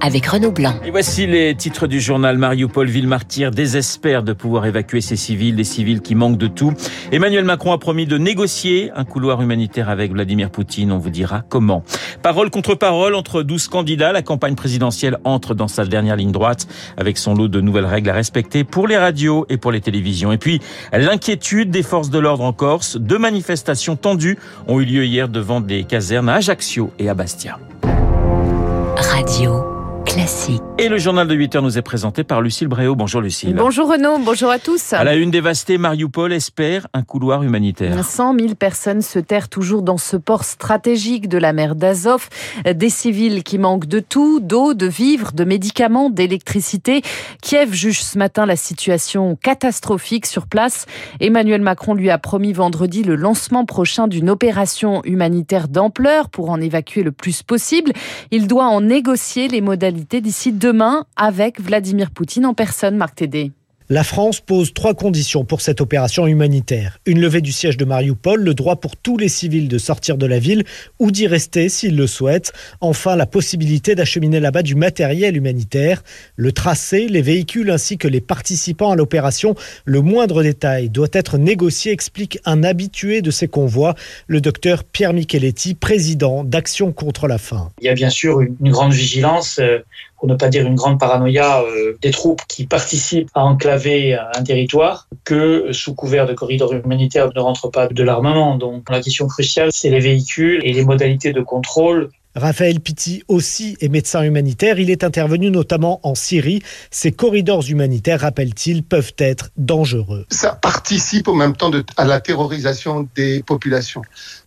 avec Renaud Blanc. Et voici les titres du journal. Mariupol, ville martyr, désespère de pouvoir évacuer ses civils, des civils qui manquent de tout. Emmanuel Macron a promis de négocier un couloir humanitaire avec Vladimir Poutine. On vous dira comment. Parole contre parole entre 12 candidats. La campagne présidentielle entre dans sa dernière ligne droite avec son lot de nouvelles règles à respecter pour les radios et pour les télévisions. Et puis, l'inquiétude des forces de l'ordre en Corse. Deux manifestations tendues ont eu lieu hier devant des casernes à Ajaccio et à Bastia. Radio. Classique. Et le journal de 8 heures nous est présenté par Lucille Bréau. Bonjour Lucille. Bonjour Renaud, bonjour à tous. À la une dévastée, Mariupol espère un couloir humanitaire. 100 000 personnes se terrent toujours dans ce port stratégique de la mer d'Azov. Des civils qui manquent de tout, d'eau, de vivres, de médicaments, d'électricité. Kiev juge ce matin la situation catastrophique sur place. Emmanuel Macron lui a promis vendredi le lancement prochain d'une opération humanitaire d'ampleur pour en évacuer le plus possible. Il doit en négocier les modalités d'ici demain avec Vladimir Poutine en personne, Marc Tédé. La France pose trois conditions pour cette opération humanitaire. Une levée du siège de Mariupol, le droit pour tous les civils de sortir de la ville ou d'y rester s'ils le souhaitent. Enfin, la possibilité d'acheminer là-bas du matériel humanitaire. Le tracé, les véhicules ainsi que les participants à l'opération, le moindre détail doit être négocié, explique un habitué de ces convois, le docteur Pierre Micheletti, président d'Action contre la faim. Il y a bien sûr une grande vigilance euh, pour ne pas dire une grande paranoïa euh, des troupes qui participent à enclaver un territoire, que sous couvert de corridors humanitaires ne rentre pas de l'armement. Donc la question cruciale, c'est les véhicules et les modalités de contrôle Raphaël Pitti aussi est médecin humanitaire. Il est intervenu notamment en Syrie. Ces corridors humanitaires, rappelle-t-il, peuvent être dangereux. Ça participe en même temps de, à la terrorisation des populations.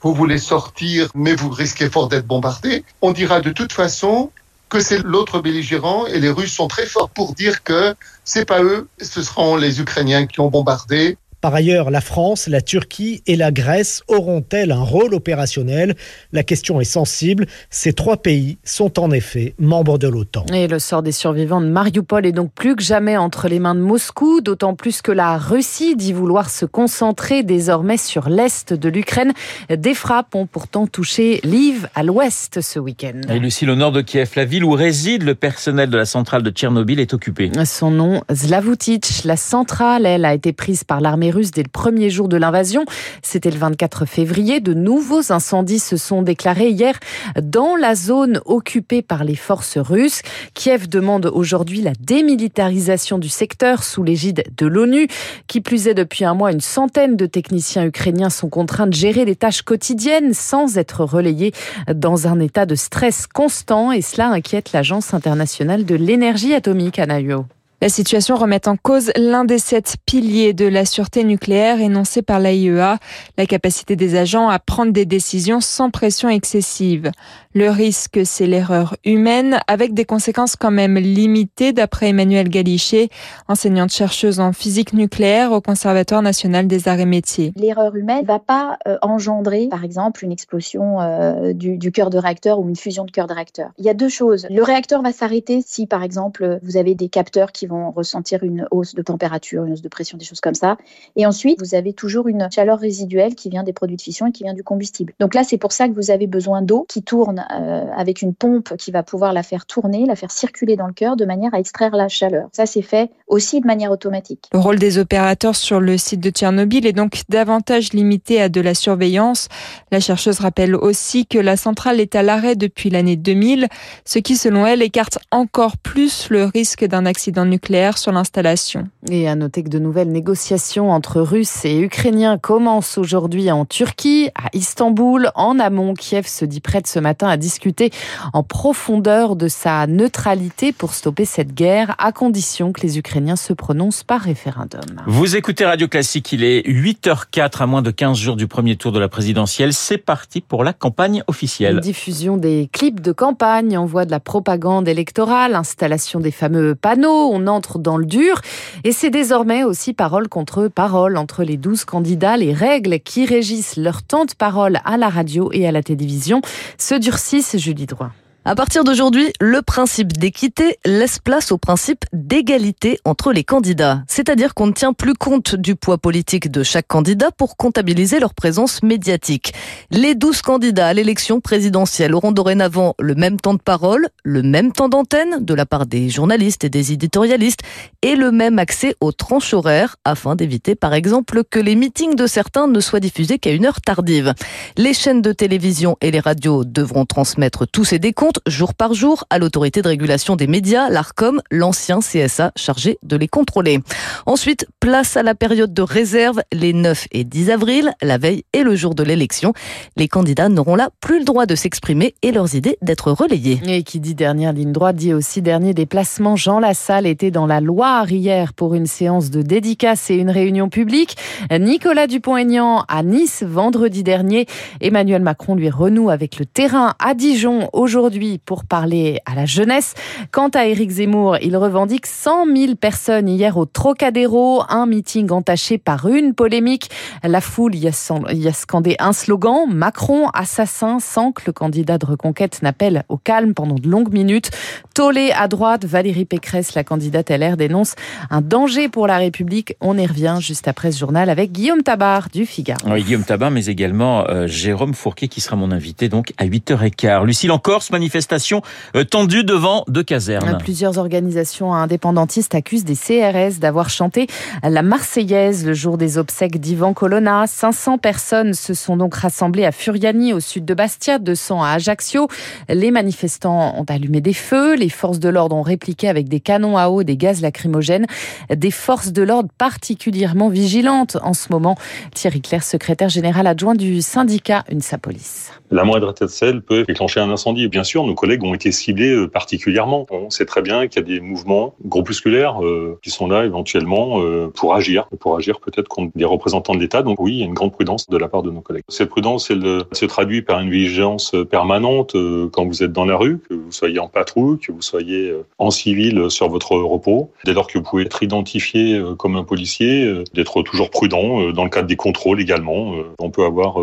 Vous voulez sortir, mais vous risquez fort d'être bombardé. On dira de toute façon, que c'est l'autre belligérant et les Russes sont très forts pour dire que c'est pas eux, ce seront les Ukrainiens qui ont bombardé. Par ailleurs, la France, la Turquie et la Grèce auront-elles un rôle opérationnel? La question est sensible. Ces trois pays sont en effet membres de l'OTAN. Et le sort des survivants de Mariupol est donc plus que jamais entre les mains de Moscou, d'autant plus que la Russie dit vouloir se concentrer désormais sur l'est de l'Ukraine. Des frappes ont pourtant touché Lviv à l'ouest ce week-end. Et Lucie, au nord de Kiev, la ville où réside le personnel de la centrale de Tchernobyl est occupée. Son nom, Zlavutich. La centrale, elle, a été prise par l'armée russe dès le premier jour de l'invasion. C'était le 24 février. De nouveaux incendies se sont déclarés hier dans la zone occupée par les forces russes. Kiev demande aujourd'hui la démilitarisation du secteur sous l'égide de l'ONU. Qui plus est, depuis un mois, une centaine de techniciens ukrainiens sont contraints de gérer les tâches quotidiennes sans être relayés dans un état de stress constant et cela inquiète l'Agence internationale de l'énergie atomique, Anaïo. La situation remet en cause l'un des sept piliers de la sûreté nucléaire énoncé par l'AIEA, la capacité des agents à prendre des décisions sans pression excessive. Le risque, c'est l'erreur humaine, avec des conséquences quand même limitées, d'après Emmanuel Galichet, enseignante chercheuse en physique nucléaire au Conservatoire national des arts et métiers. L'erreur humaine ne va pas euh, engendrer, par exemple, une explosion euh, du, du cœur de réacteur ou une fusion de cœur de réacteur. Il y a deux choses. Le réacteur va s'arrêter si, par exemple, vous avez des capteurs qui vont ressentir une hausse de température, une hausse de pression, des choses comme ça. Et ensuite, vous avez toujours une chaleur résiduelle qui vient des produits de fission et qui vient du combustible. Donc là, c'est pour ça que vous avez besoin d'eau qui tourne euh, avec une pompe qui va pouvoir la faire tourner, la faire circuler dans le cœur de manière à extraire la chaleur. Ça, c'est fait aussi de manière automatique. Le rôle des opérateurs sur le site de Tchernobyl est donc davantage limité à de la surveillance. La chercheuse rappelle aussi que la centrale est à l'arrêt depuis l'année 2000, ce qui, selon elle, écarte encore plus le risque d'un accident nucléaire clair sur l'installation. Et à noter que de nouvelles négociations entre Russes et Ukrainiens commencent aujourd'hui en Turquie, à Istanbul. En amont, Kiev se dit prête ce matin à discuter en profondeur de sa neutralité pour stopper cette guerre, à condition que les Ukrainiens se prononcent par référendum. Vous écoutez Radio Classique, il est 8h04 à moins de 15 jours du premier tour de la présidentielle. C'est parti pour la campagne officielle. Une diffusion des clips de campagne, envoi de la propagande électorale, installation des fameux panneaux. On entre dans le dur. Et c'est désormais aussi parole contre parole entre les 12 candidats. Les règles qui régissent leur temps de parole à la radio et à la télévision se durcissent, Julie Droit. À partir d'aujourd'hui, le principe d'équité laisse place au principe d'égalité entre les candidats. C'est-à-dire qu'on ne tient plus compte du poids politique de chaque candidat pour comptabiliser leur présence médiatique. Les 12 candidats à l'élection présidentielle auront dorénavant le même temps de parole, le même temps d'antenne de la part des journalistes et des éditorialistes et le même accès aux tranches horaires afin d'éviter par exemple que les meetings de certains ne soient diffusés qu'à une heure tardive. Les chaînes de télévision et les radios devront transmettre tous ces décomptes jour par jour à l'autorité de régulation des médias, l'ARCOM, l'ancien CSA chargé de les contrôler. Ensuite, place à la période de réserve les 9 et 10 avril, la veille et le jour de l'élection. Les candidats n'auront là plus le droit de s'exprimer et leurs idées d'être relayées. Et qui dit dernière ligne droite dit aussi dernier déplacement. Jean Lassalle était dans la Loire hier pour une séance de dédicace et une réunion publique. Nicolas Dupont-Aignan à Nice vendredi dernier. Emmanuel Macron lui renoue avec le terrain à Dijon aujourd'hui pour parler à la jeunesse. Quant à Éric Zemmour, il revendique 100 000 personnes hier au Trocadéro, un meeting entaché par une polémique. La foule y a, scandé un slogan, Macron assassin, sans que le candidat de reconquête n'appelle au calme pendant de longues minutes. Tollé à droite, Valérie Pécresse, la candidate LR, dénonce un danger pour la République. On y revient juste après ce journal avec Guillaume Tabar du Figaro. Oui, Guillaume Tabar, mais également euh, Jérôme Fourquet qui sera mon invité donc à 8h15. Lucille encore, ce manifestation euh, tendue devant deux casernes. Plusieurs organisations indépendantistes accusent des CRS d'avoir chanté la Marseillaise le jour des obsèques d'Ivan Colonna. 500 personnes se sont donc rassemblées à Furiani, au sud de Bastia, 200 à Ajaccio. Les manifestants ont allumé des feux. Les forces de l'ordre ont répliqué avec des canons à eau, des gaz lacrymogènes. Des forces de l'ordre particulièrement vigilantes en ce moment. Thierry Claire, secrétaire général adjoint du syndicat UNSA Police. La moindre étincelle peut déclencher un incendie. Bien sûr, nos collègues ont été ciblés euh, particulièrement. On sait très bien qu'il y a des mouvements groupusculaires euh, qui sont là éventuellement euh, pour agir, pour agir peut-être contre des représentants de l'État. Donc oui, il y a une grande prudence de la part de nos collègues. Cette prudence, elle se traduit par une vigilance permanente quand vous êtes dans la rue, que vous soyez en patrouille, que vous soyez en civil sur votre repos. Dès lors que vous pouvez être identifié comme un policier, d'être toujours prudent dans le cadre des contrôles également. On peut avoir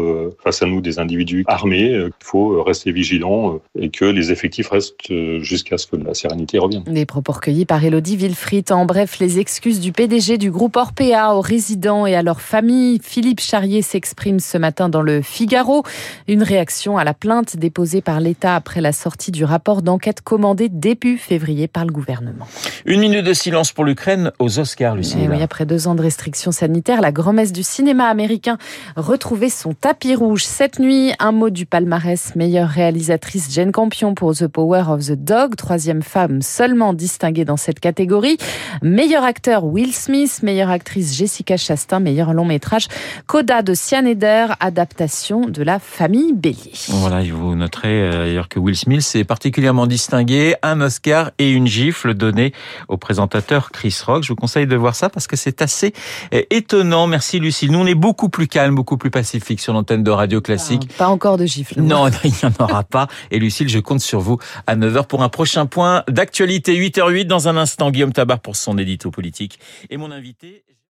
face à nous des individus armés. Il faut rester vigilant et que les effectifs restent jusqu'à ce que la sérénité revienne. Les propos recueillis par Elodie Wilfried. En bref, les excuses du PDG du groupe Orpea aux résidents et à leurs familles. Philippe Charrier s'exprime ce matin dans le Figaro. Une réaction à la plainte déposée par l'État après la sortie du rapport d'enquête commandé début février par le gouvernement. Une minute de silence pour l'Ukraine aux Oscars, Lucie. Eh oui, après deux ans de restrictions sanitaires, la grand-messe du cinéma américain retrouvait son tapis rouge cette nuit. Un mot du palmarès, meilleure réalisatrice Jane Campion pour The Power of the Dog, troisième femme seulement distinguée dans cette catégorie. Meilleur acteur Will Smith, meilleure actrice Jessica Chastain, meilleur long métrage Coda de Sian Eder, adaptation de la famille Bélier. Voilà, vous noterez euh, d'ailleurs que Will Smith s'est particulièrement distingué, un Oscar et une gifle donnée au présentateur Chris Rock. Je vous conseille de voir ça parce que c'est assez euh, étonnant. Merci Lucie. Nous on est beaucoup plus calme, beaucoup plus pacifique sur l'antenne de Radio Classique. Ah, pas encore de gifle. Non, il n'y en aura pas. Et Lucille, je compte sur vous à 9h pour un prochain point d'actualité 8h08 dans un instant. Guillaume Tabar pour son édito politique. Et mon invité...